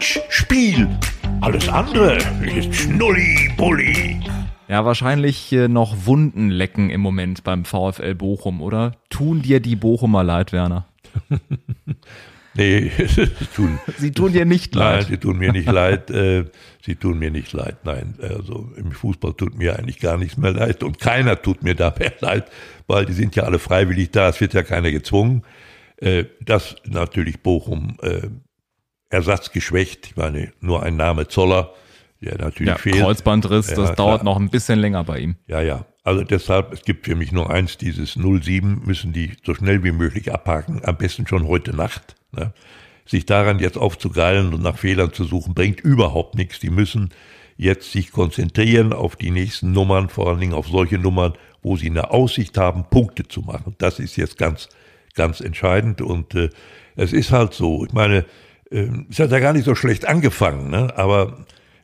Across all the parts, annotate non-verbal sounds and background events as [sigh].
Handspiel. Alles andere ist Schnulli-Bulli. Ja, wahrscheinlich äh, noch Wunden lecken im Moment beim VfL Bochum, oder? Tun dir die Bochumer leid, Werner? [laughs] Nee, [laughs] sie tun, Sie tun dir nicht leid. nein, sie tun mir nicht leid. Äh, sie tun mir nicht leid. Nein, also im Fußball tut mir eigentlich gar nichts mehr leid und keiner tut mir da mehr [laughs] leid, weil die sind ja alle freiwillig da. Es wird ja keiner gezwungen. Äh, dass natürlich Bochum äh, ersatzgeschwächt, ich meine, nur ein Name Zoller, der natürlich Ja, fehlt. Kreuzbandriss, Ja, das klar. dauert noch ein bisschen länger bei ihm. Ja, ja. Also deshalb, es gibt für mich nur eins, dieses 07 müssen die so schnell wie möglich abhaken, am besten schon heute Nacht. Ne? Sich daran jetzt aufzugeilen und nach Fehlern zu suchen, bringt überhaupt nichts. Die müssen jetzt sich konzentrieren auf die nächsten Nummern, vor allen Dingen auf solche Nummern, wo sie eine Aussicht haben, Punkte zu machen. Das ist jetzt ganz, ganz entscheidend und äh, es ist halt so. Ich meine, es hat ja gar nicht so schlecht angefangen, ne? aber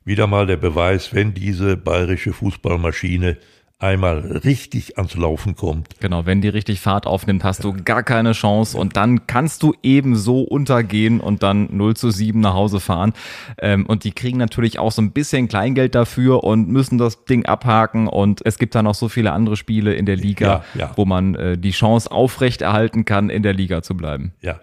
wieder mal der Beweis, wenn diese bayerische Fußballmaschine einmal richtig ans Laufen kommt. Genau, wenn die richtig Fahrt aufnimmt, hast du gar keine Chance und dann kannst du eben so untergehen und dann 0 zu 7 nach Hause fahren. Ähm, und die kriegen natürlich auch so ein bisschen Kleingeld dafür und müssen das Ding abhaken und es gibt da noch so viele andere Spiele in der Liga, Ja, ja. wo man äh, die Chance aufrechterhalten kann, in der Liga zu bleiben. Ja,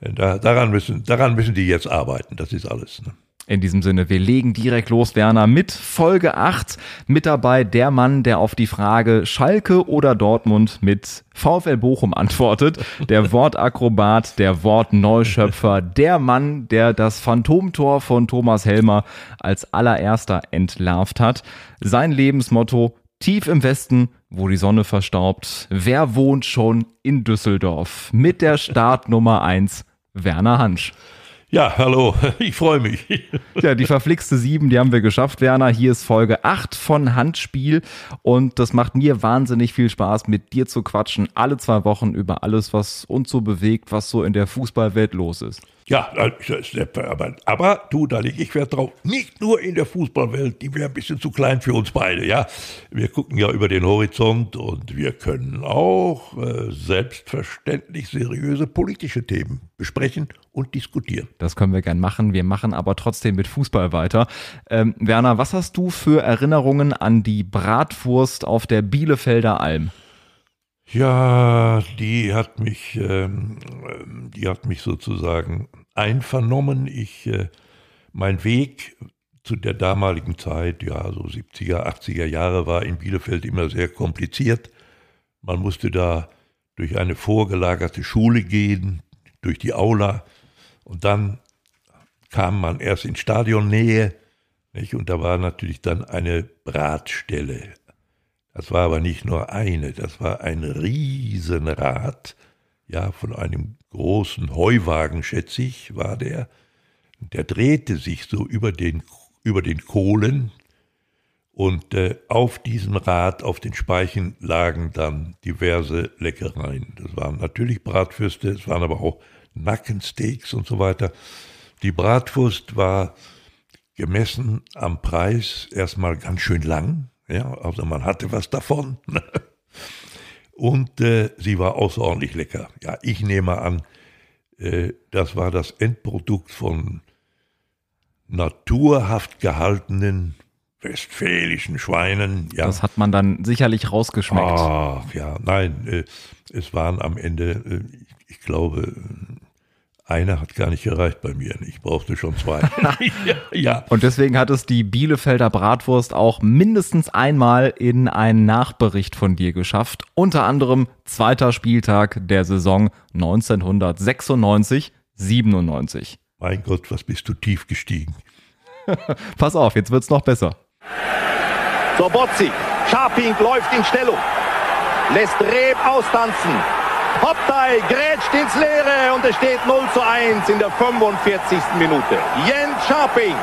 da, daran, müssen, daran müssen die jetzt arbeiten. Das ist alles. Ne? In diesem Sinne, wir legen direkt los, Werner, mit Folge 8. Mit dabei der Mann, der auf die Frage Schalke oder Dortmund mit VfL Bochum antwortet. Der [laughs] Wortakrobat, der Wortneuschöpfer, der Mann, der das Phantomtor von Thomas Helmer als allererster entlarvt hat. Sein Lebensmotto, tief im Westen, wo die Sonne verstaubt. Wer wohnt schon in Düsseldorf? Mit der Startnummer 1, Werner Hansch. Ja, hallo, [laughs] ich freue mich. [laughs] Ja, die verflixte 7, die haben wir geschafft, Werner. Hier ist Folge 8 von Handspiel und das macht mir wahnsinnig viel Spaß, mit dir zu quatschen, alle zwei Wochen über alles, was uns so bewegt, was so in der Fußballwelt los ist. Ja, aber, aber du, da lege ich Wert drauf. Nicht nur in der Fußballwelt, die wäre ein bisschen zu klein für uns beide, ja. Wir gucken ja über den Horizont und wir können auch äh, selbstverständlich seriöse politische Themen besprechen und diskutieren. Das können wir gern machen. Wir machen aber trotzdem mit Fußball weiter. Ähm, Werner, was hast du für Erinnerungen an die Bratwurst auf der Bielefelder Alm? Ja, die hat mich, ähm, die hat mich sozusagen einvernommen. Ich, äh, mein Weg zu der damaligen Zeit, ja, so 70er, 80er Jahre, war in Bielefeld immer sehr kompliziert. Man musste da durch eine vorgelagerte Schule gehen, durch die Aula und dann kam man erst in Stadionnähe, nicht? und da war natürlich dann eine Bratstelle. Das war aber nicht nur eine, das war ein Riesenrad, ja, von einem großen Heuwagen, schätze ich, war der. Der drehte sich so über den, über den Kohlen und äh, auf diesem Rad, auf den Speichen lagen dann diverse Leckereien. Das waren natürlich Bratwürste, es waren aber auch Nackensteaks und so weiter. Die Bratwurst war gemessen am Preis erstmal ganz schön lang. Ja, also man hatte was davon. Und äh, sie war außerordentlich lecker. Ja, ich nehme an, äh, das war das Endprodukt von naturhaft gehaltenen westfälischen Schweinen. Ja, Das hat man dann sicherlich rausgeschmeckt. Ach ja, nein, äh, es waren am Ende, äh, ich, ich glaube, einer hat gar nicht gereicht bei mir. Ich brauchte schon zwei. [laughs] ja, ja. Und deswegen hat es die Bielefelder Bratwurst auch mindestens einmal in einen Nachbericht von dir geschafft. Unter anderem zweiter Spieltag der Saison 1996, 97. Mein Gott, was bist du tief gestiegen. [laughs] Pass auf, jetzt wird's noch besser. Sobotzi, Scharping läuft in Stellung, lässt Reb austanzen. Hoptei grätscht ins Leere und es steht 0 zu 1 in der 45. Minute. Jens Scharping.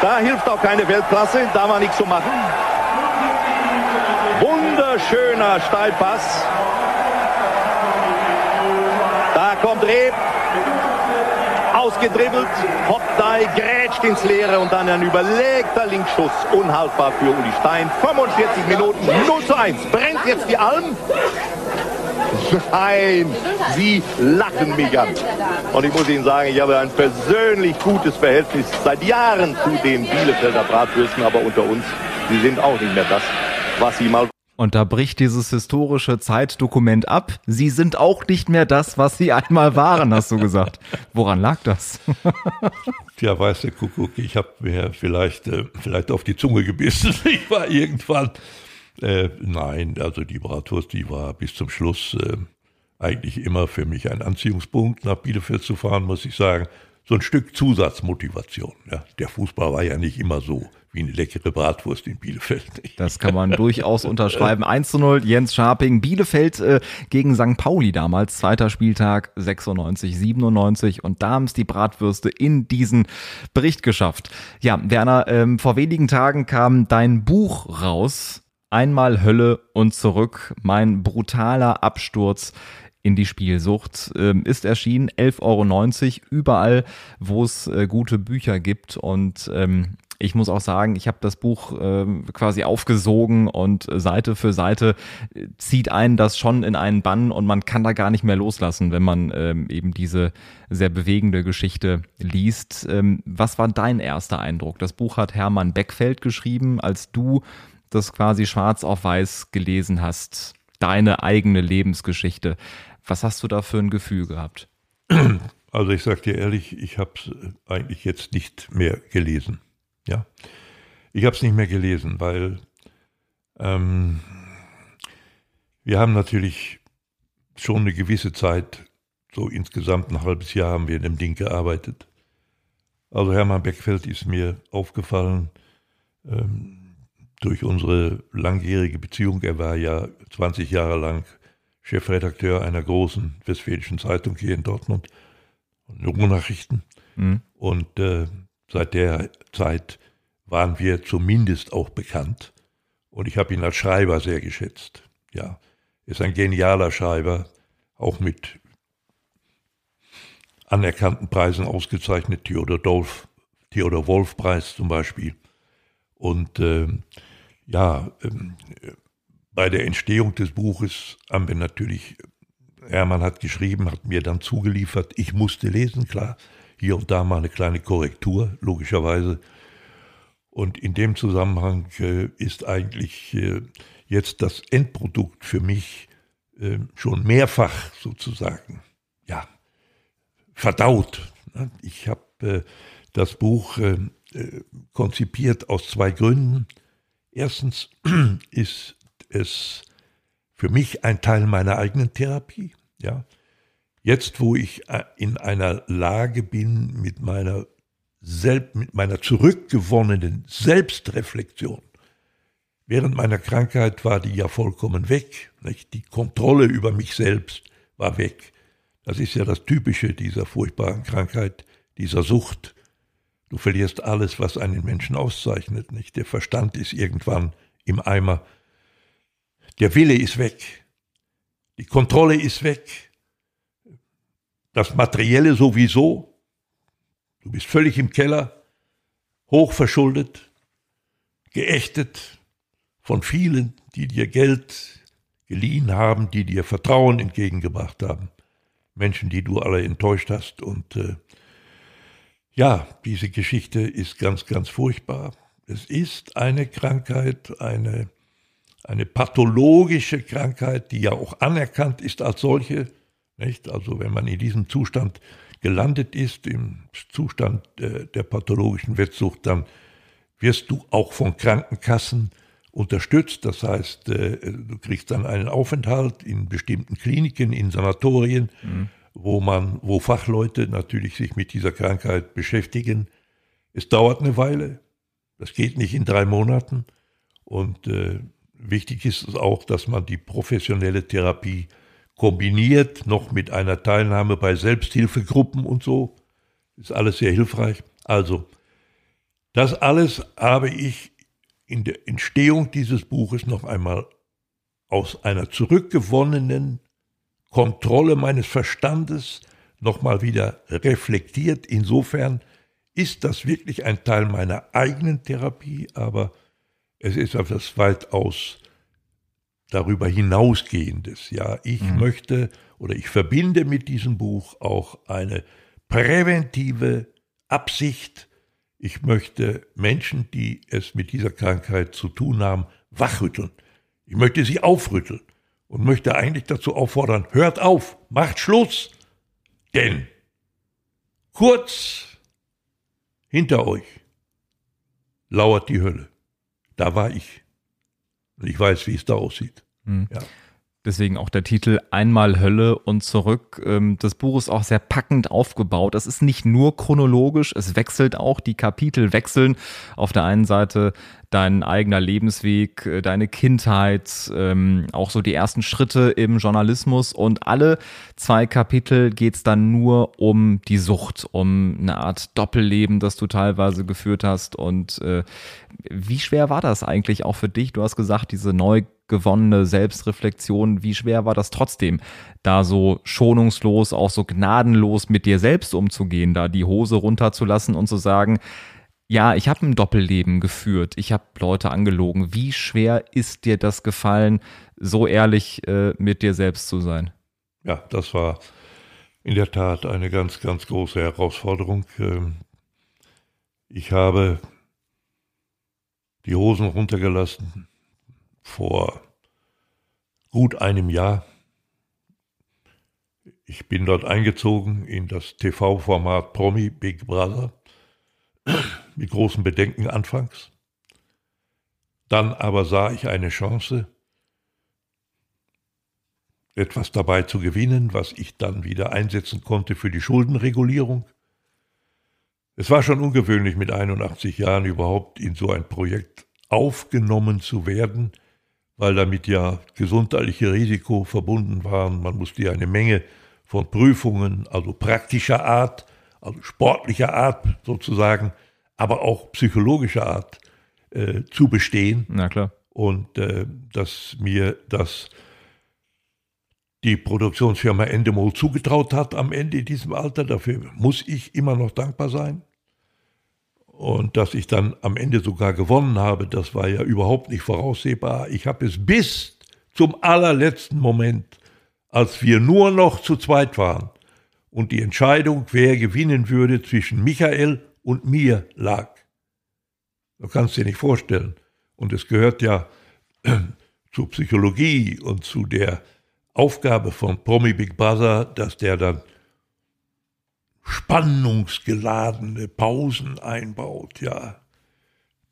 Da hilft auch keine Weltklasse, da war nichts zu machen. Wunderschöner Steilpass. Da kommt Reb, ausgedribbelt, Hopdai grätscht ins Leere und dann ein überlegter Linksschuss, unhaltbar für Uli Stein. 45 Minuten, 0 zu 1. Brennt jetzt die Alm? Nein, Sie lachen mich an. Und ich muss Ihnen sagen, ich habe ein persönlich gutes Verhältnis seit Jahren zu den Bielefelder Bratwürsten, aber unter uns, sie sind auch nicht mehr das, was sie mal und da bricht dieses historische Zeitdokument ab. Sie sind auch nicht mehr das, was sie einmal waren, hast du gesagt. Woran lag das? [laughs] Tja, weiß der Kuckuck, ich habe mir vielleicht, äh, vielleicht auf die Zunge gebissen. [laughs] Ich war irgendwann. Äh, nein, also die Bratwurst, die war bis zum Schluss äh, eigentlich immer für mich ein Anziehungspunkt, nach Bielefeld zu fahren, muss ich sagen. So ein Stück Zusatzmotivation. Ja. Der Fußball war ja nicht immer so wie eine leckere Bratwurst in Bielefeld. [laughs] Das kann man durchaus unterschreiben. 1 zu 0, Jens Scharping, Bielefeld äh, gegen St. Pauli damals, zweiter Spieltag 96, 97 und da haben es die Bratwürste in diesen Bericht geschafft. Ja, Werner, ähm, vor wenigen Tagen kam dein Buch raus, Einmal Hölle und zurück, mein brutaler Absturz in die Spielsucht. Ähm, ist erschienen, 11,90 Euro, überall, wo es äh, gute Bücher gibt. Und ähm, ich muss auch sagen, ich habe das Buch äh, quasi aufgesogen und Seite für Seite äh, zieht einen das schon in einen Bann und man kann da gar nicht mehr loslassen, wenn man ähm, eben diese sehr bewegende Geschichte liest. Ähm, was war dein erster Eindruck? Das Buch hat Hermann Beckfeld geschrieben, als du das quasi schwarz auf weiß gelesen hast, deine eigene Lebensgeschichte. Was hast du da für ein Gefühl gehabt? Also ich sage dir ehrlich, ich habe es eigentlich jetzt nicht mehr gelesen. Ja, ich habe es nicht mehr gelesen, weil ähm, wir haben natürlich schon eine gewisse Zeit, so insgesamt ein halbes Jahr haben wir in dem Ding gearbeitet. Also Hermann Beckfeld ist mir aufgefallen ähm, durch unsere langjährige Beziehung. Er war ja 20 Jahre lang Chefredakteur einer großen westfälischen Zeitung hier in Dortmund, Ruhrnachrichten. Mhm. Und äh, Seit der Zeit waren wir zumindest auch bekannt. Und ich habe ihn als Schreiber sehr geschätzt. Ja, ist ein genialer Schreiber, auch mit anerkannten Preisen ausgezeichnet, Theodor, Dolf, Theodor Wolf Preis zum Beispiel. Und äh, ja, äh, bei der Entstehung des Buches haben wir natürlich, Hermann hat geschrieben, hat mir dann zugeliefert, ich musste lesen, klar hier und da mal eine kleine Korrektur, logischerweise. Und in dem Zusammenhang äh, ist eigentlich äh, jetzt das Endprodukt für mich äh, schon mehrfach sozusagen, ja, verdaut. Ich habe das Buch konzipiert aus zwei Gründen. Erstens [clears throat] ist es für mich ein Teil meiner eigenen Therapie, ja. Jetzt, wo ich äh, in einer Lage bin, mit meiner, Selb mit meiner zurückgewonnenen Selbstreflexion, während meiner Krankheit war die ja vollkommen weg. Nicht? Die Kontrolle über mich selbst war weg. Das ist ja das Typische dieser furchtbaren Krankheit, dieser Sucht. Du verlierst alles, was einen Menschen auszeichnet. Nicht? Der Verstand ist irgendwann im Eimer. Der Wille ist weg. Die Kontrolle ist weg das Materielle sowieso. Du bist völlig im Keller, hochverschuldet, geächtet von vielen, die dir Geld geliehen haben, die dir Vertrauen entgegengebracht haben. Menschen, die du alle enttäuscht hast. Und äh, ja, diese Geschichte ist ganz, ganz furchtbar. Es ist eine Krankheit, eine, eine pathologische Krankheit, die ja auch anerkannt ist als solche. Nicht? Also wenn man in diesem Zustand gelandet ist, im Zustand äh, der pathologischen Wettsucht, dann wirst du auch von Krankenkassen unterstützt. Das heißt, äh, du kriegst dann einen Aufenthalt in bestimmten Kliniken, in Sanatorien, mhm. wo man, wo Fachleute natürlich sich mit dieser Krankheit beschäftigen. Es dauert eine Weile. Das geht nicht in drei Monaten. Und äh, wichtig ist es auch, dass man die professionelle Therapie kombiniert noch mit einer Teilnahme bei Selbsthilfegruppen und so. Ist alles sehr hilfreich. Also, das alles habe ich in der Entstehung dieses Buches noch einmal aus einer zurückgewonnenen Kontrolle meines Verstandes nochmal wieder reflektiert. Insofern ist das wirklich ein Teil meiner eigenen Therapie, aber es ist etwas weitaus darüber hinausgehendes. Ja, ich mhm. möchte oder ich verbinde mit diesem Buch auch eine präventive Absicht. Ich möchte Menschen, die es mit dieser Krankheit zu tun haben, wachrütteln. Ich möchte sie aufrütteln und möchte eigentlich dazu auffordern, hört auf, macht Schluss. Denn kurz hinter euch lauert die Hölle. Da war ich. Und ich weiß, wie es da aussieht. Mhm. Ja. Deswegen auch der Titel Einmal Hölle und zurück. Ähm, das Buch ist auch sehr packend aufgebaut. Es ist nicht nur chronologisch, es wechselt auch, die Kapitel wechseln. Auf der einen Seite dein eigener Lebensweg, äh, deine Kindheit, ähm, auch so die ersten Schritte im Journalismus und alle zwei Kapitel geht's dann nur um die Sucht, um eine Art Doppelleben, das du teilweise geführt hast. Und äh, wie schwer war das eigentlich auch für dich? Du hast gesagt, diese neu gewonnene Selbstreflexion, wie schwer war das trotzdem, da so schonungslos, auch so gnadenlos mit dir selbst umzugehen, da die Hose runterzulassen und zu sagen, ja, ich habe ein Doppelleben geführt, ich habe Leute angelogen. Wie schwer ist dir das gefallen, so ehrlich äh, mit dir selbst zu sein? Ja, das war in der Tat eine ganz, ganz große Herausforderung. Ähm, ich habe die Hosen runtergelassen, vor gut einem Jahr. Ich bin dort eingezogen in das TV-Format Promi Big Brother [clears throat] mit großen Bedenken anfangs. Dann aber sah ich eine Chance, etwas dabei zu gewinnen, was ich dann wieder einsetzen konnte für die Schuldenregulierung. Es war schon ungewöhnlich, mit 81 Jahren überhaupt in so ein Projekt aufgenommen zu werden – weil damit ja gesundheitliche Risiko verbunden waren. Man musste ja eine Menge von Prüfungen, also praktischer Art, also sportlicher Art sozusagen, aber auch psychologischer Art äh, zu bestehen. Na klar. Und äh, dass mir das die Produktionsfirma Endemol zugetraut hat am Ende in diesem Alter, dafür muss ich immer noch dankbar sein. Und dass ich dann am Ende sogar gewonnen habe, das war ja überhaupt nicht voraussehbar. Ich habe es bis zum allerletzten Moment, als wir nur noch zu zweit waren und die Entscheidung, wer gewinnen würde, zwischen Michael und mir lag. Du kannst dir nicht vorstellen. Und es gehört ja [clears throat] zur Psychologie und zu der Aufgabe von Promi Big Brother, dass der dann spannungsgeladene Pausen einbaut, ja,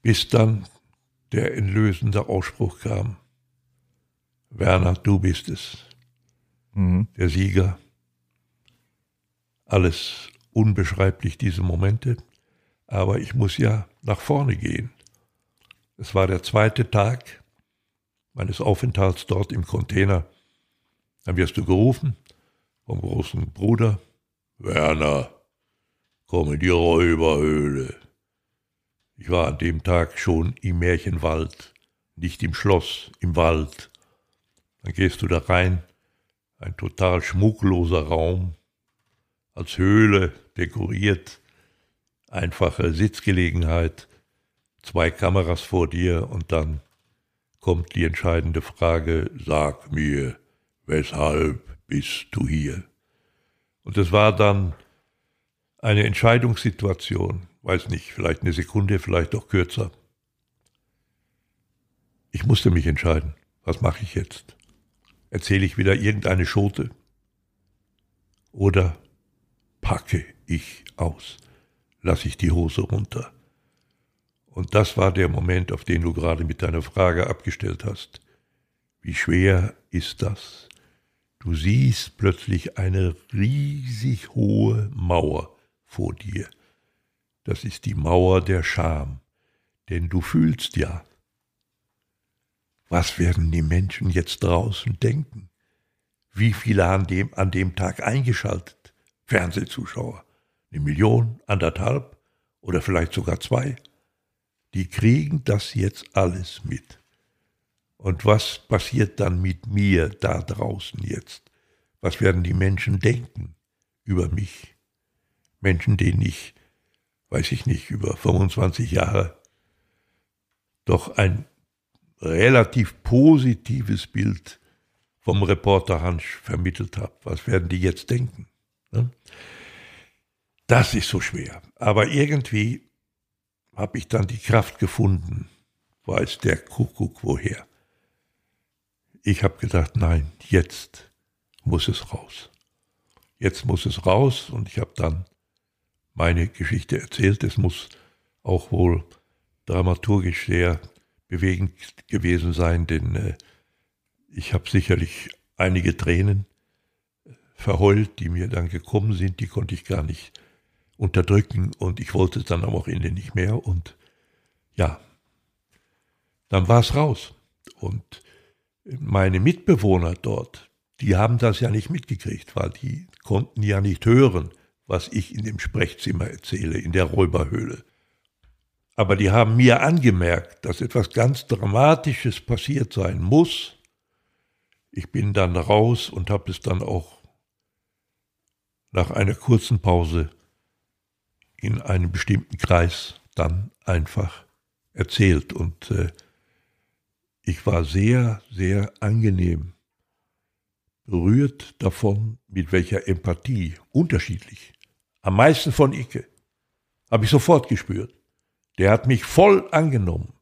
bis dann der entlösende Ausspruch kam. Werner, du bist es. Mhm. Der Sieger. Alles unbeschreiblich, diese Momente. Aber ich muss ja nach vorne gehen. Es war der zweite Tag meines Aufenthalts dort im Container. Dann wirst du gerufen vom großen Bruder, Werner, komm in die Räuberhöhle. Ich war an dem Tag schon im Märchenwald, nicht im Schloss, im Wald. Dann gehst du da rein, ein total schmuckloser Raum, als Höhle dekoriert, einfache Sitzgelegenheit, zwei Kameras vor dir und dann kommt die entscheidende Frage, sag mir, weshalb bist du hier? Und es war dann eine Entscheidungssituation, weiß nicht, vielleicht eine Sekunde, vielleicht auch kürzer. Ich musste mich entscheiden, was mache ich jetzt? Erzähle ich wieder irgendeine Schote? Oder packe ich aus? Lasse ich die Hose runter? Und das war der Moment, auf den du gerade mit deiner Frage abgestellt hast. Wie schwer ist das? Du siehst plötzlich eine riesig hohe Mauer vor dir. Das ist die Mauer der Scham, denn du fühlst ja. Was werden die Menschen jetzt draußen denken? Wie viele an dem, an dem Tag eingeschaltet? Fernsehzuschauer? Eine Million, anderthalb oder vielleicht sogar zwei? Die kriegen das jetzt alles mit. Und was passiert dann mit mir da draußen jetzt? Was werden die Menschen denken über mich? Menschen, denen ich, weiß ich nicht, über 25 Jahre doch ein relativ positives Bild vom Reporter Hansch vermittelt habe. Was werden die jetzt denken? Ne? Das ist so schwer. Aber irgendwie habe ich dann die Kraft gefunden, weiß der Kuckuck woher. Ich habe gedacht, nein, jetzt muss es raus. Jetzt muss es raus und ich habe dann meine Geschichte erzählt. Es muss auch wohl dramaturgisch sehr bewegend gewesen sein, denn äh, ich habe sicherlich einige Tränen äh, verheult, die mir dann gekommen sind, die konnte ich gar nicht unterdrücken und ich wollte es dann am Ende nicht mehr und ja, dann war es raus. Und meine Mitbewohner dort, die haben das ja nicht mitgekriegt, weil die konnten ja nicht hören, was ich in dem Sprechzimmer erzähle, in der Räuberhöhle. Aber die haben mir angemerkt, dass etwas ganz Dramatisches passiert sein muss. Ich bin dann raus und habe es dann auch nach einer kurzen Pause in einem bestimmten Kreis dann einfach erzählt. Und äh, ich war sehr, sehr angenehm berührt davon, mit welcher Empathie, unterschiedlich, am meisten von Icke, habe ich sofort gespürt. Der hat mich voll angenommen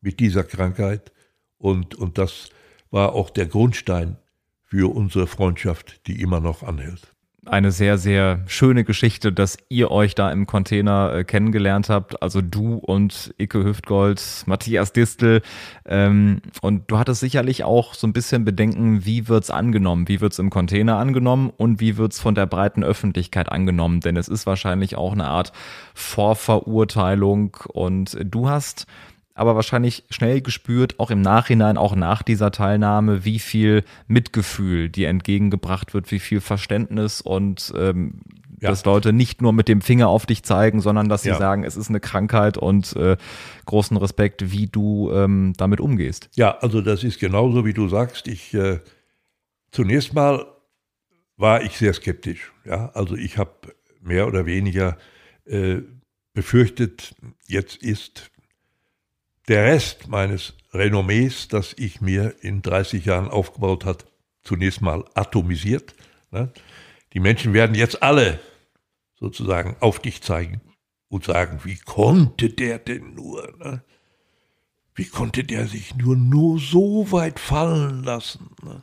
mit dieser Krankheit und, und das war auch der Grundstein für unsere Freundschaft, die immer noch anhält eine sehr, sehr schöne Geschichte, dass ihr euch da im Container äh, kennengelernt habt. Also du und Icke Hüftgold, Matthias Distel. Ähm, und du hattest sicherlich auch so ein bisschen Bedenken, wie wird's angenommen? Wie wird's im Container angenommen und wie wird's von der breiten Öffentlichkeit angenommen? Denn es ist wahrscheinlich auch eine Art Vorverurteilung. Und du hast aber wahrscheinlich schnell gespürt, auch im Nachhinein, auch nach dieser Teilnahme, wie viel Mitgefühl dir entgegengebracht wird, wie viel Verständnis und ähm, ja. dass Leute nicht nur mit dem Finger auf dich zeigen, sondern dass sie ja. sagen, es ist eine Krankheit und äh, großen Respekt, wie du ähm, damit umgehst. Ja, also das ist genauso, wie du sagst. Ich äh, zunächst mal war ich sehr skeptisch. Ja, also ich habe mehr oder weniger äh, befürchtet, jetzt ist der Rest meines Renommees, das ich mir in 30 Jahren aufgebaut hat, zunächst mal atomisiert. Ne? Die Menschen werden jetzt alle sozusagen auf dich zeigen und sagen, wie konnte der denn nur? Ne? Wie konnte der sich nur, nur so weit fallen lassen? Ne?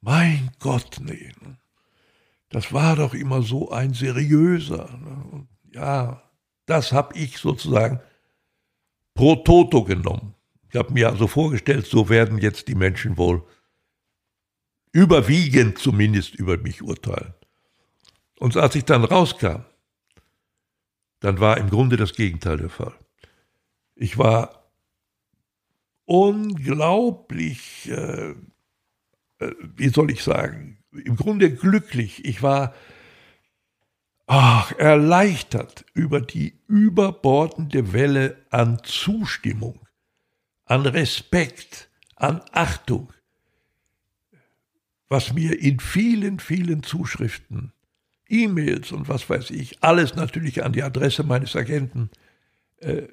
Mein Gott, nee. Ne? Das war doch immer so ein seriöser. Ja, das habe ich sozusagen pro Toto genommen. Ich habe mir also vorgestellt, so werden jetzt die Menschen wohl überwiegend zumindest über mich urteilen. Und als ich dann rauskam, dann war im Grunde das Gegenteil der Fall. Ich war unglaublich, äh, äh wie soll ich sagen, im Grunde glücklich. Ich war ach, erleichtert über die überbordende Welle an Zustimmung, an Respekt, an Achtung, was mir in vielen, vielen Zuschriften, E-Mails und was weiß ich, alles natürlich an die Adresse meines Agenten, äh,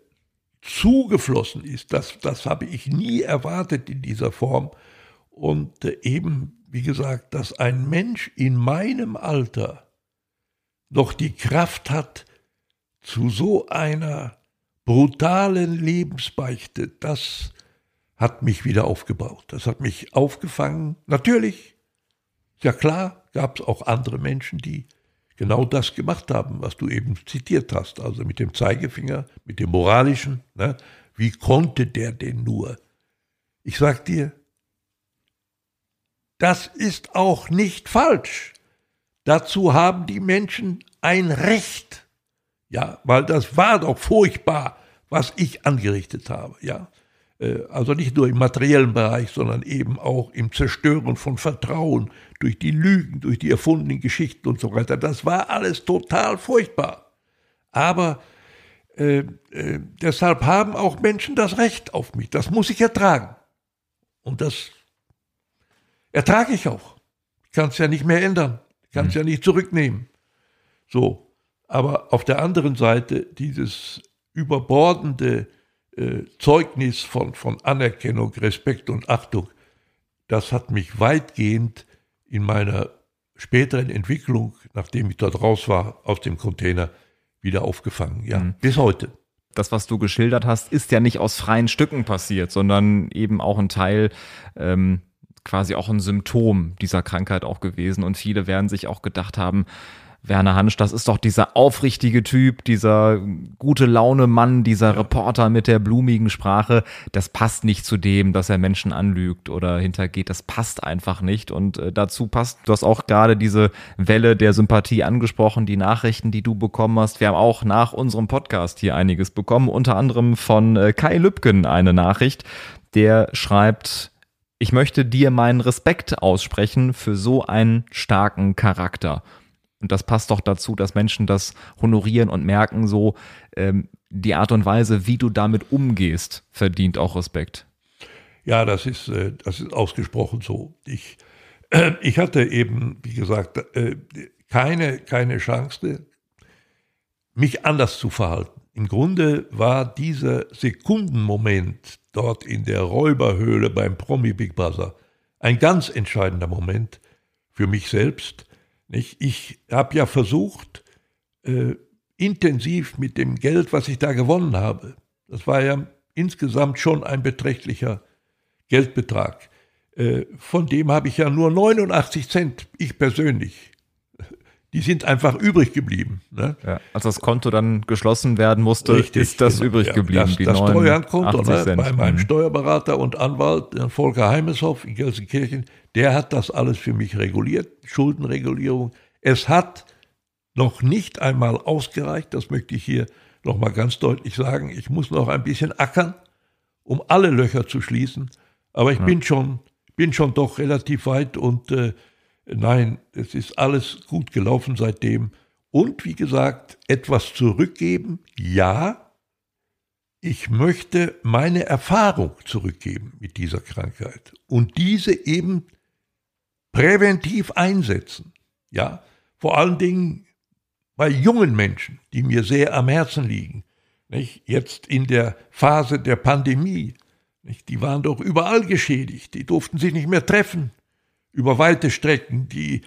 zugeflossen ist. Das, das habe ich nie erwartet in dieser Form. Und äh, eben, wie gesagt, dass ein Mensch in meinem Alter noch die Kraft hat zu so einer brutalen Lebensbeichte, das hat mich wieder aufgebaut. Das hat mich aufgefangen. Natürlich, ja klar, gab es auch andere Menschen, die genau das gemacht haben, was du eben zitiert hast. Also mit dem Zeigefinger, mit dem moralischen. Ne? Wie konnte der denn nur? Ich sag dir, das ist auch nicht falsch. Dazu haben die Menschen ein Recht. Ja, weil das war doch furchtbar, was ich angerichtet habe. Ja, äh, also nicht nur im materiellen Bereich, sondern eben auch im Zerstören von Vertrauen durch die Lügen, durch die erfundenen Geschichten und so weiter. Das war alles total furchtbar. Aber äh, äh, deshalb haben auch Menschen das Recht auf mich. Das muss ich ertragen. Und das ertrage ich auch. Ich kann es ja nicht mehr ändern. Kannst mhm. ja nicht zurücknehmen. So. Aber auf der anderen Seite dieses überbordende äh, Zeugnis von, von Anerkennung, Respekt und Achtung, das hat mich weitgehend in meiner späteren Entwicklung, nachdem ich dort raus war, aus dem Container wieder aufgefangen. Ja, mhm. bis heute. Das, was du geschildert hast, ist ja nicht aus freien Stücken passiert, sondern eben auch ein Teil, ähm, quasi auch ein Symptom dieser Krankheit auch gewesen. Und viele werden sich auch gedacht haben, Werner Hansch, das ist doch dieser aufrichtige Typ, dieser gute Laune Mann, dieser Reporter mit der blumigen Sprache. Das passt nicht zu dem, dass er Menschen anlügt oder hintergeht. Das passt einfach nicht. Und äh, dazu passt, du hast auch gerade diese Welle der Sympathie angesprochen, die Nachrichten, die du bekommen hast. Wir haben auch nach unserem Podcast hier einiges bekommen, unter anderem von äh, Kai Lübken eine Nachricht, der schreibt, ich möchte dir meinen Respekt aussprechen für so einen starken Charakter. Und das passt doch dazu, dass Menschen das honorieren und merken, so ähm, die Art und Weise, wie du damit umgehst, verdient auch Respekt. Ja, das ist, äh, das ist ausgesprochen so. Ich, äh, [clears throat] ich hatte eben, wie gesagt, äh, keine, keine Chance, mich anders zu verhalten. Im Grunde war dieser Sekundenmoment dort in der Räuberhöhle beim Promi Big Brother ein ganz entscheidender Moment für mich selbst, nicht? Ich habe ja versucht, äh, intensiv mit dem Geld, was ich da gewonnen habe, das war ja insgesamt schon ein beträchtlicher Geldbetrag, äh, von dem habe ich ja nur 89 Cent, ich persönlich, die sind einfach übrig geblieben. Ne? Ja, als das Konto dann geschlossen werden musste, Richtig, ist das genau. übrig geblieben. Das, die das Steuernkonto ne, bei meinem mhm. Steuerberater und Anwalt Volker Heimeshoff in Gelsenkirchen, der hat das alles für mich reguliert, Schuldenregulierung. Es hat noch nicht einmal ausgereicht, das möchte ich hier nochmal ganz deutlich sagen. Ich muss noch ein bisschen ackern, um alle Löcher zu schließen. Aber ich ja. bin, schon, bin schon doch relativ weit und äh, Nein, es ist alles gut gelaufen seitdem. Und wie gesagt, etwas zurückgeben, ja. Ich möchte meine Erfahrung zurückgeben mit dieser Krankheit und diese eben präventiv einsetzen. Ja, vor allen Dingen bei jungen Menschen, die mir sehr am Herzen liegen. Nicht? Jetzt in der Phase der Pandemie, nicht? die waren doch überall geschädigt, die durften sich nicht mehr treffen, über weite Strecken, die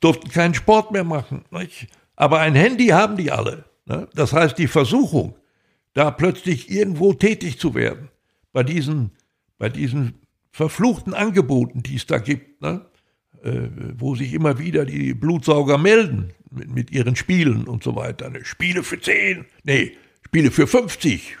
durften keinen Sport mehr machen. Nicht? Aber ein Handy haben die alle. Ne? Das heißt, die Versuchung, da plötzlich irgendwo tätig zu werden, bei diesen, bei diesen verfluchten Angeboten, die es da gibt, ne? äh, wo sich immer wieder die Blutsauger melden mit, mit ihren Spielen und so weiter. Ne? Spiele für 10, nee, Spiele für 50.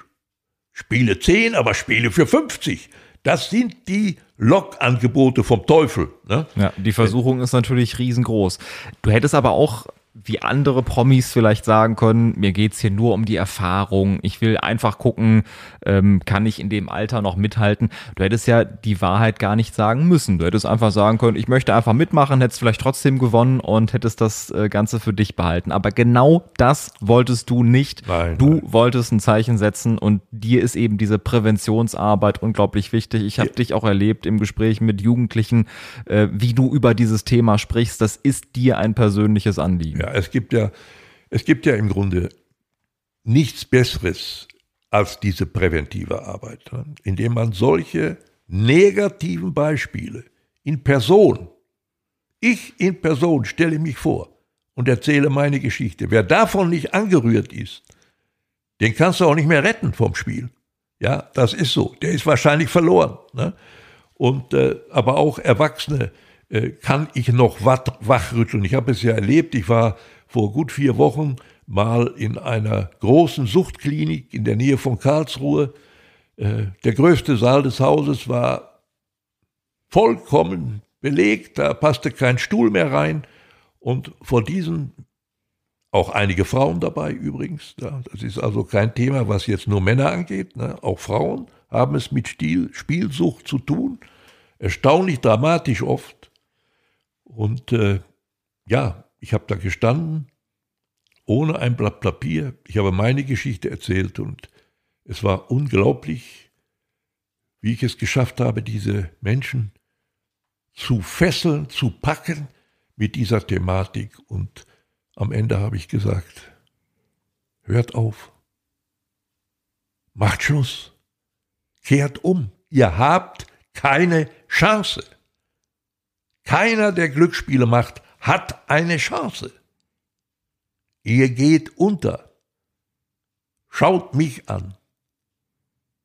Spiele 10, aber Spiele für 50. Das sind die Log-Angebote vom Teufel. Ne? Ja, die Versuchung ist natürlich riesengroß. Du hättest aber auch wie andere Promis vielleicht sagen können, mir geht's hier nur um die Erfahrung. Ich will einfach gucken, ähm, kann ich in dem Alter noch mithalten. Du hättest ja die Wahrheit gar nicht sagen müssen. Du hättest einfach sagen können, ich möchte einfach mitmachen, hättest vielleicht trotzdem gewonnen und hättest das äh, Ganze für dich behalten. Aber genau das wolltest du nicht. Nein, du nein. wolltest ein Zeichen setzen und dir ist eben diese Präventionsarbeit unglaublich wichtig. Ich habe ja. dich auch erlebt im Gespräch mit Jugendlichen, äh, wie du über dieses Thema sprichst. Das ist dir ein persönliches Anliegen. Ja es gibt ja, es gibt ja im Grunde nichts Besseres als diese präventive Arbeit, ne? indem man solche negativen Beispiele in Person, ich in Person stelle mich vor und erzähle meine Geschichte. Wer davon nicht angerührt ist, den kannst du auch nicht mehr retten vom Spiel. Ja, das ist so. Der ist wahrscheinlich verloren. Ne? Und äh, aber auch Erwachsene äh, kann ich noch wachrütteln. Ich habe es ja erlebt, ich war vor gut vier Wochen mal in einer großen Suchtklinik in der Nähe von Karlsruhe. Äh, der größte Saal des Hauses war vollkommen belegt, da passte kein Stuhl mehr rein. Und vor diesen, auch einige Frauen dabei übrigens, das ist also kein Thema, was jetzt nur Männer angeht, ne? auch Frauen haben es mit Spielsucht zu tun, erstaunlich dramatisch oft. Und äh, ja, ich habe da gestanden, ohne ein Blatt Papier. Ich habe meine Geschichte erzählt und es war unglaublich, wie ich es geschafft habe, diese Menschen zu fesseln, zu packen mit dieser Thematik. Und am Ende habe ich gesagt, hört auf, macht Schluss, kehrt um. Ihr habt keine Chance. Keiner, der Glücksspiele macht, hat eine Chance. Ihr geht unter. Schaut mich an.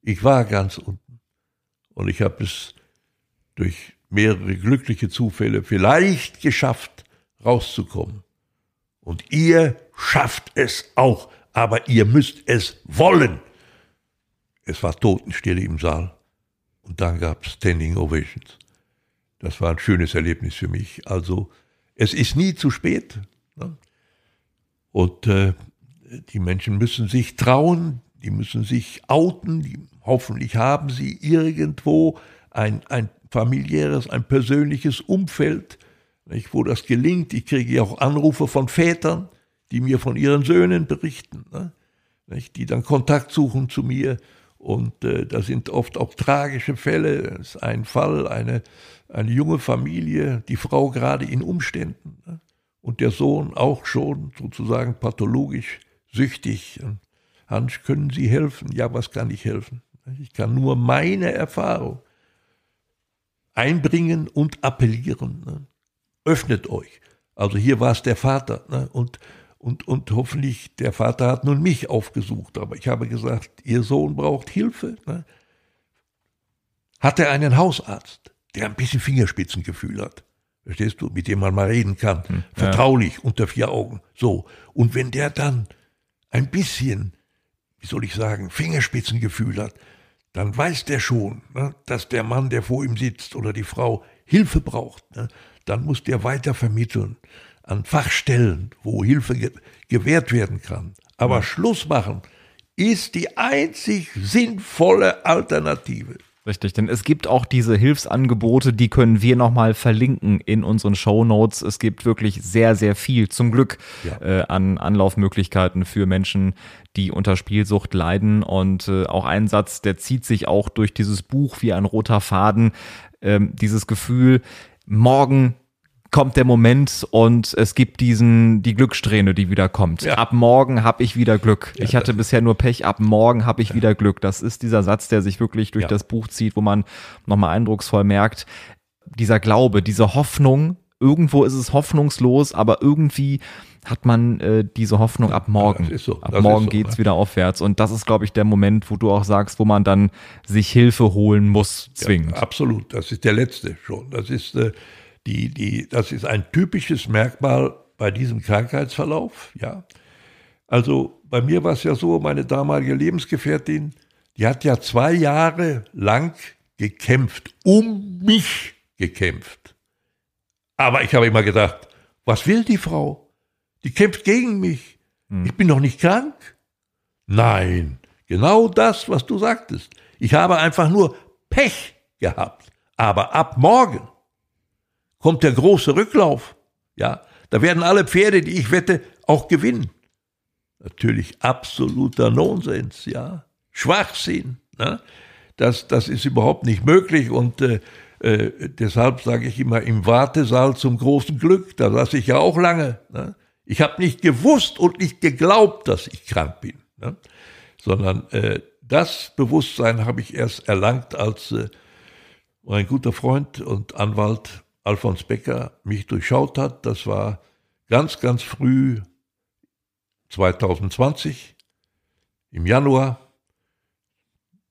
Ich war ganz unten. Und ich habe es durch mehrere glückliche Zufälle vielleicht geschafft, rauszukommen. Und ihr schafft es auch, aber ihr müsst es wollen. Es war Totenstille im Saal und dann gab es Standing Ovations. Das war ein schönes Erlebnis für mich. Also es ist nie zu spät. Ne? Und äh, die Menschen müssen sich trauen, die müssen sich outen, die, hoffentlich haben sie irgendwo ein, ein familiäres, ein persönliches Umfeld, nicht, wo das gelingt. Ich kriege auch Anrufe von Vätern, die mir von ihren Söhnen berichten, ne, nicht, die dann Kontakt suchen zu mir. Und äh, da sind oft auch tragische Fälle. Das ist ein Fall, eine, eine junge Familie, die Frau gerade in Umständen ne, und der Sohn auch schon sozusagen pathologisch süchtig. Hans, können Sie helfen? Ja, was kann ich helfen? Ich kann nur meine Erfahrung einbringen und appellieren. Ne? Öffnet euch. Also hier war es der Vater. Ne? Und, und, und hoffentlich, der Vater hat nun mich aufgesucht. Aber ich habe gesagt, ihr Sohn braucht Hilfe. Ne? Hat er einen Hausarzt, der ein bisschen Fingerspitzengefühl hat? Verstehst du? Mit dem man mal reden kann. Hm, Vertraulich, ja. unter vier Augen. So. Und wenn der dann ein bisschen, wie soll ich sagen, Fingerspitzengefühl hat, dann weiß der schon, ne, dass der Mann, der vor ihm sitzt oder die Frau Hilfe braucht. Ne, dann muss der weiter vermitteln an Fachstellen, wo Hilfe ge gewährt werden kann. Aber ja. Schluss machen ist die einzig sinnvolle Alternative. Richtig, denn es gibt auch diese Hilfsangebote, die können wir nochmal verlinken in unseren Show Notes. Es gibt wirklich sehr, sehr viel, zum Glück, ja. äh, an Anlaufmöglichkeiten für Menschen, die unter Spielsucht leiden. Und äh, auch ein Satz, der zieht sich auch durch dieses Buch wie ein roter Faden. Ähm, dieses Gefühl, morgen kommt der Moment und es gibt diesen die Glückssträhne, die wieder kommt. Ja. Ab morgen habe ich wieder Glück. Ja, ich hatte bisher nur Pech, ab morgen habe ich ja. wieder Glück. Das ist dieser Satz, der sich wirklich durch das Buch zieht, wo man nochmal eindrucksvoll merkt, dieser Glaube, diese Hoffnung, irgendwo ist es hoffnungslos, aber irgendwie hat man äh, diese Hoffnung ab morgen. So. Ab morgen so, geht's ne? wieder aufwärts. Und das ist, glaube ich, der Moment, wo du auch sagst, wo man dann sich Hilfe holen muss, zwingend. Absolut. Das ist der letzte schon. Das ist äh, die, die, das ist ein typisches Merkmal bei diesem Krankheitsverlauf. Ja. Also bei mir war es ja so, meine damalige Lebensgefährtin, die hat ja zwei Jahre lang gekämpft, um mich gekämpft. Aber ich habe immer gedacht, was will die Frau? Die kämpft gegen mich. Hm. Ich bin doch nicht krank. Nein, genau das, was du sagtest. Ich habe einfach nur Pech gehabt. Aber ab morgen kommt der große Rücklauf. Ja, da werden alle Pferde, die ich wette, auch gewinnen. Natürlich absoluter Nonsens, ja. Schwachsinn. Ne? Das, das ist überhaupt nicht möglich und äh, äh, deshalb sage ich immer im Wartesaal zum großen Glück. Da saß ich ja auch lange. Ne? Ich habe nicht gewusst und nicht geglaubt, dass ich krank bin, ne? sondern äh, das Bewusstsein habe ich erst erlangt, als äh, mein guter Freund und Anwalt Alfons Becker mich durchschaut hat. Das war ganz, ganz früh 2020 im Januar,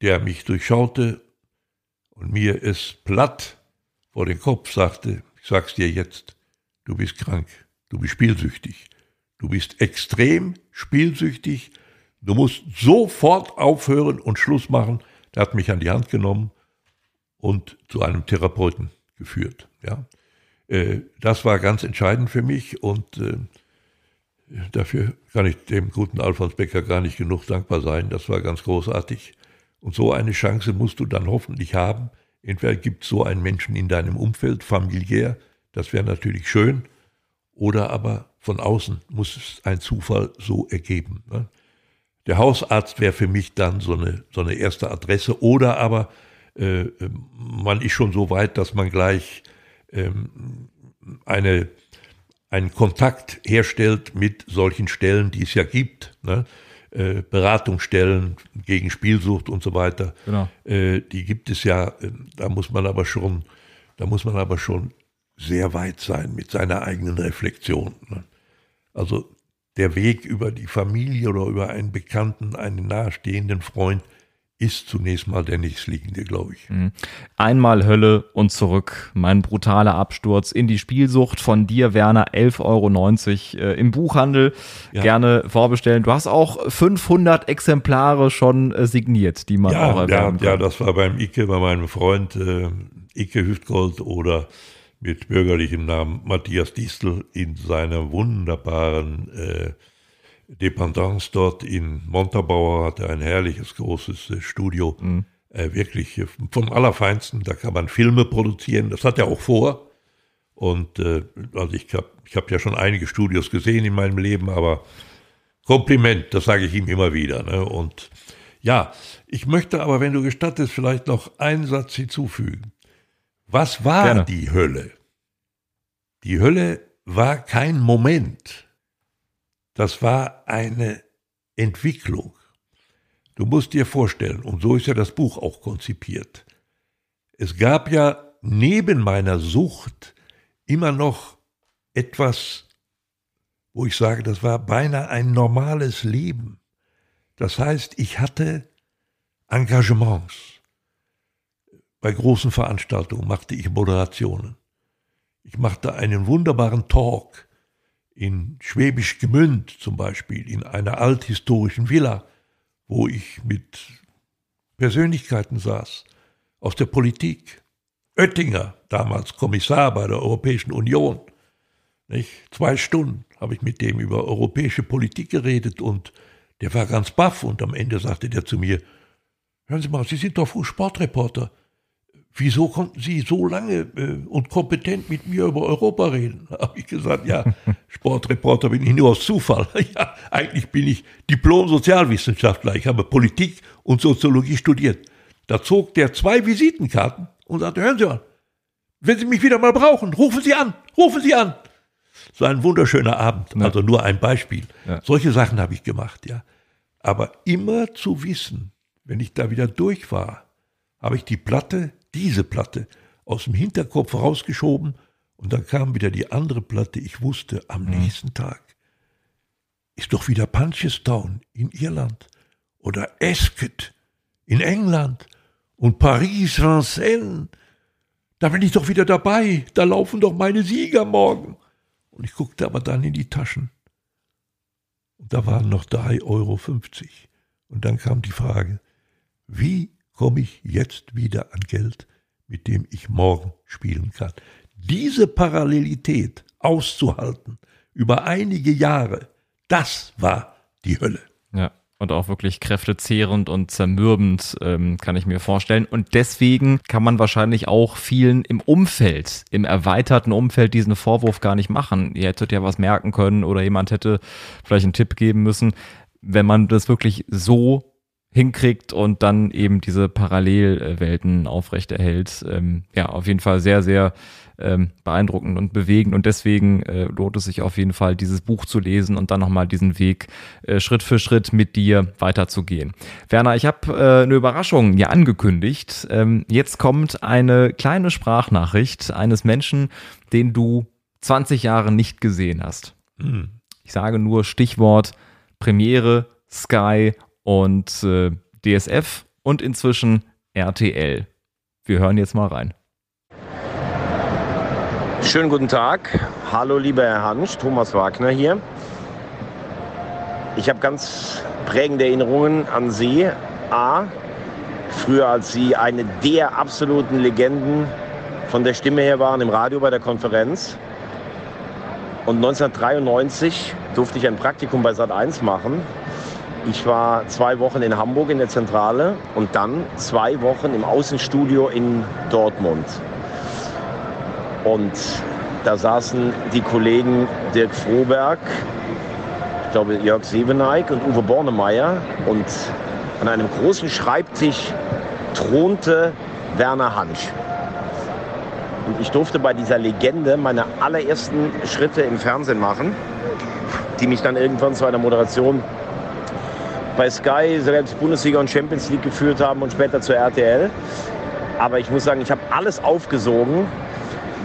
der mich durchschaute und mir es platt vor den Kopf sagte, ich sag's dir jetzt, du bist krank, du bist spielsüchtig, du bist extrem spielsüchtig, du musst sofort aufhören und Schluss machen. Er hat mich an die Hand genommen und zu einem Therapeuten geführt. Ja. Äh, das war ganz entscheidend für mich und äh, dafür kann ich dem guten Alfons Becker gar nicht genug dankbar sein. Das war ganz großartig. Und so eine Chance musst du dann hoffentlich haben. Entweder gibt es so einen Menschen in deinem Umfeld, familiär, das wäre natürlich schön, oder aber von außen muss es ein Zufall so ergeben. Ne? Der Hausarzt wäre für mich dann so eine, so eine erste Adresse, oder aber äh, man ist schon so weit, dass man gleich ähm, eine, einen Kontakt herstellt mit solchen Stellen, die es ja gibt. Ne? äh, Beratungsstellen gegen Spielsucht und so weiter. Genau. Äh, die gibt es ja, äh, da muss man aber schon, da muss man aber schon sehr weit sein mit seiner eigenen Reflexion. Ne? Also der Weg über die Familie oder über einen Bekannten, einen nahestehenden Freund ist zunächst mal der nächstliegende, glaube ich. Mhm. Einmal Hölle und zurück. Mein brutaler Absturz in die Spielsucht von dir, Werner, 11,90 Euro äh, im Buchhandel. Ja. Gerne vorbestellen. Du hast auch 500 Exemplare schon äh, signiert, die man ja, auch erwerben ja, kann. Ja, das war beim Icke, bei meinem Freund äh, Icke Hüftgold oder mit bürgerlichem Namen Matthias Distel in seiner wunderbaren äh, Dependance dort in Montabaur hatte ein herrliches großes äh, Studio. Mhm. Äh, wirklich äh, vom Allerfeinsten. Da kann man Filme produzieren. Das hat er auch vor. Und äh, also ich habe ich hab ja schon einige Studios gesehen in meinem Leben, aber Kompliment, das sage ich ihm immer wieder. Ne? Und ja, ich möchte aber, wenn du gestattest, vielleicht noch einen Satz hinzufügen. Was war Gerne. die Hölle? Die Hölle war kein Moment das war eine Entwicklung. Du musst dir vorstellen, und so ist ja das Buch auch konzipiert. Es gab ja neben meiner Sucht immer noch etwas, wo ich sage, das war beinahe ein normales Leben. Das heißt, ich hatte Engagements. Bei großen Veranstaltungen machte ich Moderationen. Ich machte einen wunderbaren Talk in Schwäbisch Gemünd zum Beispiel, in einer althistorischen Villa, wo ich mit Persönlichkeiten saß aus der Politik. Oettinger, damals Kommissar bei der Europäischen Union. Nicht? Zwei Stunden habe ich mit dem über europäische Politik geredet und der war ganz baff und am Ende sagte der zu mir, hören Sie mal, Sie sind doch Sportreporter wieso konnten Sie so lange äh, und kompetent mit mir über Europa reden? [laughs] Habe ich gesagt, ja, [laughs] Sportreporter bin ich nur aus Zufall. [laughs] ja, eigentlich bin ich Diplom-Sozialwissenschaftler. Ich habe Politik und Soziologie studiert. Da zog der zwei Visitenkarten und sagte, hören Sie mal, wenn Sie mich wieder mal brauchen, rufen Sie an, rufen Sie an. So ein wunderschöner Abend, ja. also nur ein Beispiel. Ja. Solche Sachen habe ich gemacht, ja. Aber immer zu wissen, wenn ich da wieder durch war, habe ich die Platte diese Platte aus dem Hinterkopf rausgeschoben und dann kam wieder die andere Platte. Ich wusste, am mhm. nächsten Tag ist doch wieder Punchestown in Irland oder Esket in England und Paris, Vincennes. Da bin ich doch wieder dabei. Da laufen doch meine Sieger morgen. Und ich guckte aber dann in die Taschen. Und da waren noch 3,50 Euro. Und dann kam die Frage, wie komme ich jetzt wieder an Geld, mit dem ich morgen spielen kann. Diese Parallelität auszuhalten über einige Jahre, das war die Hölle. Ja. Und auch wirklich kräftezehrend und zermürbend, ähm, kann ich mir vorstellen. Und deswegen kann man wahrscheinlich auch vielen im Umfeld, im erweiterten Umfeld diesen Vorwurf gar nicht machen. Ihr hättet ja was merken können oder jemand hätte vielleicht einen Tipp geben müssen. Wenn man das wirklich so hinkriegt und dann eben diese Parallelwelten aufrechterhält. Ähm, ja, auf jeden Fall sehr, sehr ähm, beeindruckend und bewegend und deswegen äh, lohnt es sich auf jeden Fall, dieses Buch zu lesen und dann nochmal diesen Weg äh, Schritt für Schritt mit dir weiterzugehen. Werner, ich habe äh, eine Überraschung ja angekündigt. Ähm, jetzt kommt eine kleine Sprachnachricht eines Menschen, den du 20 Jahre nicht gesehen hast. Mhm. Ich sage nur Stichwort Premiere, Sky und äh, DSF und inzwischen RTL. Wir hören jetzt mal rein. Schönen guten Tag. Hallo lieber Herr Hansch, Thomas Wagner hier. Ich habe ganz prägende Erinnerungen an Sie. A, früher als Sie eine der absoluten Legenden von der Stimme her waren im Radio bei der Konferenz. Und 1993 durfte ich ein Praktikum bei Sat1 machen ich war zwei Wochen in Hamburg in der Zentrale und dann zwei Wochen im Außenstudio in Dortmund. Und da saßen die Kollegen Dirk Froberg, ich glaube Jörg Seveneik und Uwe Bornemeyer. Und an einem großen Schreibtisch thronte Werner Hansch. Und ich durfte bei dieser Legende meine allerersten Schritte im Fernsehen machen, die mich dann irgendwann zu einer Moderation bei Sky selbst Bundesliga und Champions League geführt haben und später zur RTL. Aber ich muss sagen, ich habe alles aufgesogen,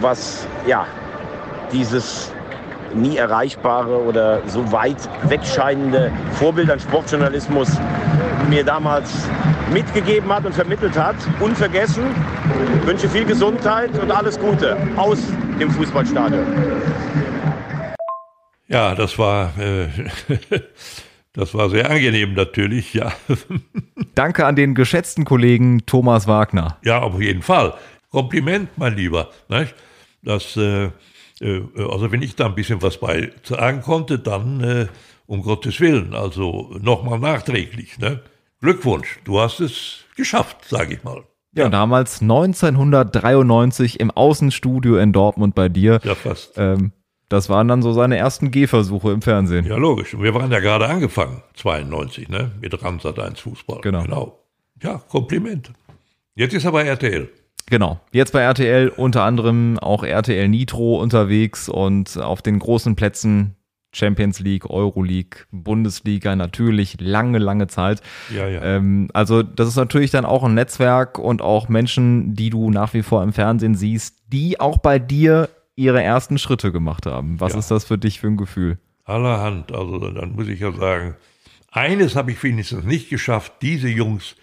was ja dieses nie erreichbare oder so weit wegscheinende Vorbild an Sportjournalismus mir damals mitgegeben hat und vermittelt hat. Unvergessen, wünsche viel Gesundheit und alles Gute aus dem Fußballstadion. Ja, das war, äh, [laughs] das war sehr angenehm natürlich, ja. [laughs] Danke an den geschätzten Kollegen Thomas Wagner. Ja, auf jeden Fall. Kompliment, mein Lieber. Nicht? Das, äh, äh, also wenn ich da ein bisschen was bei sagen konnte, dann äh, um Gottes Willen, also nochmal nachträglich. Ne? Glückwunsch, du hast es geschafft, sage ich mal. Ja, ja, damals 1993 im Außenstudio in Dortmund bei dir. Ja, fast. Ähm, das waren dann so seine ersten Gehversuche im Fernsehen. Ja, logisch. Und wir waren ja gerade angefangen, 92, ne? Mit Ramsat 1 Fußball. Genau. genau. Ja, Kompliment. Jetzt ist aber RTL. Genau. Jetzt bei RTL unter anderem auch RTL Nitro unterwegs und auf den großen Plätzen Champions League, Euroleague, Bundesliga natürlich lange, lange Zeit. Ja, ja. Ähm, also das ist natürlich dann auch ein Netzwerk und auch Menschen, die du nach wie vor im Fernsehen siehst, die auch bei dir ihre ersten Schritte gemacht haben. Was ja. ist das für dich für ein Gefühl? Allerhand. Also dann muss ich ja sagen, eines habe ich wenigstens nicht geschafft, diese Jungs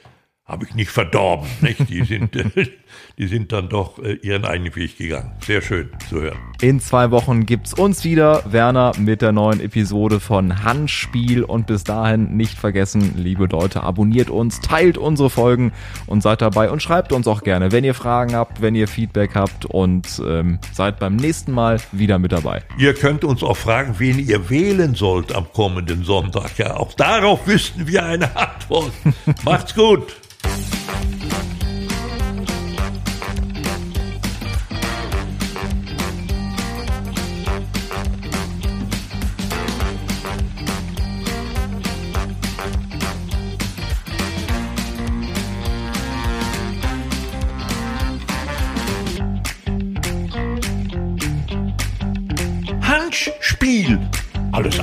habe ich nicht verdorben. Nicht? Die, sind, [laughs] [laughs] die sind dann doch äh, ihren eigenen Weg gegangen. Sehr schön zu hören. In zwei Wochen gibt's uns wieder, Werner, mit der neuen Episode von Handspiel. Und bis dahin nicht vergessen, liebe Leute, abonniert uns, teilt unsere Folgen und seid dabei und schreibt uns auch gerne, wenn ihr Fragen habt, wenn ihr Feedback habt und ähm, seid beim nächsten Mal wieder mit dabei. Ihr könnt uns auch fragen, wen ihr wählen sollt am kommenden Sonntag. Ja, auch darauf wüssten wir eine Antwort. [laughs] Macht's gut.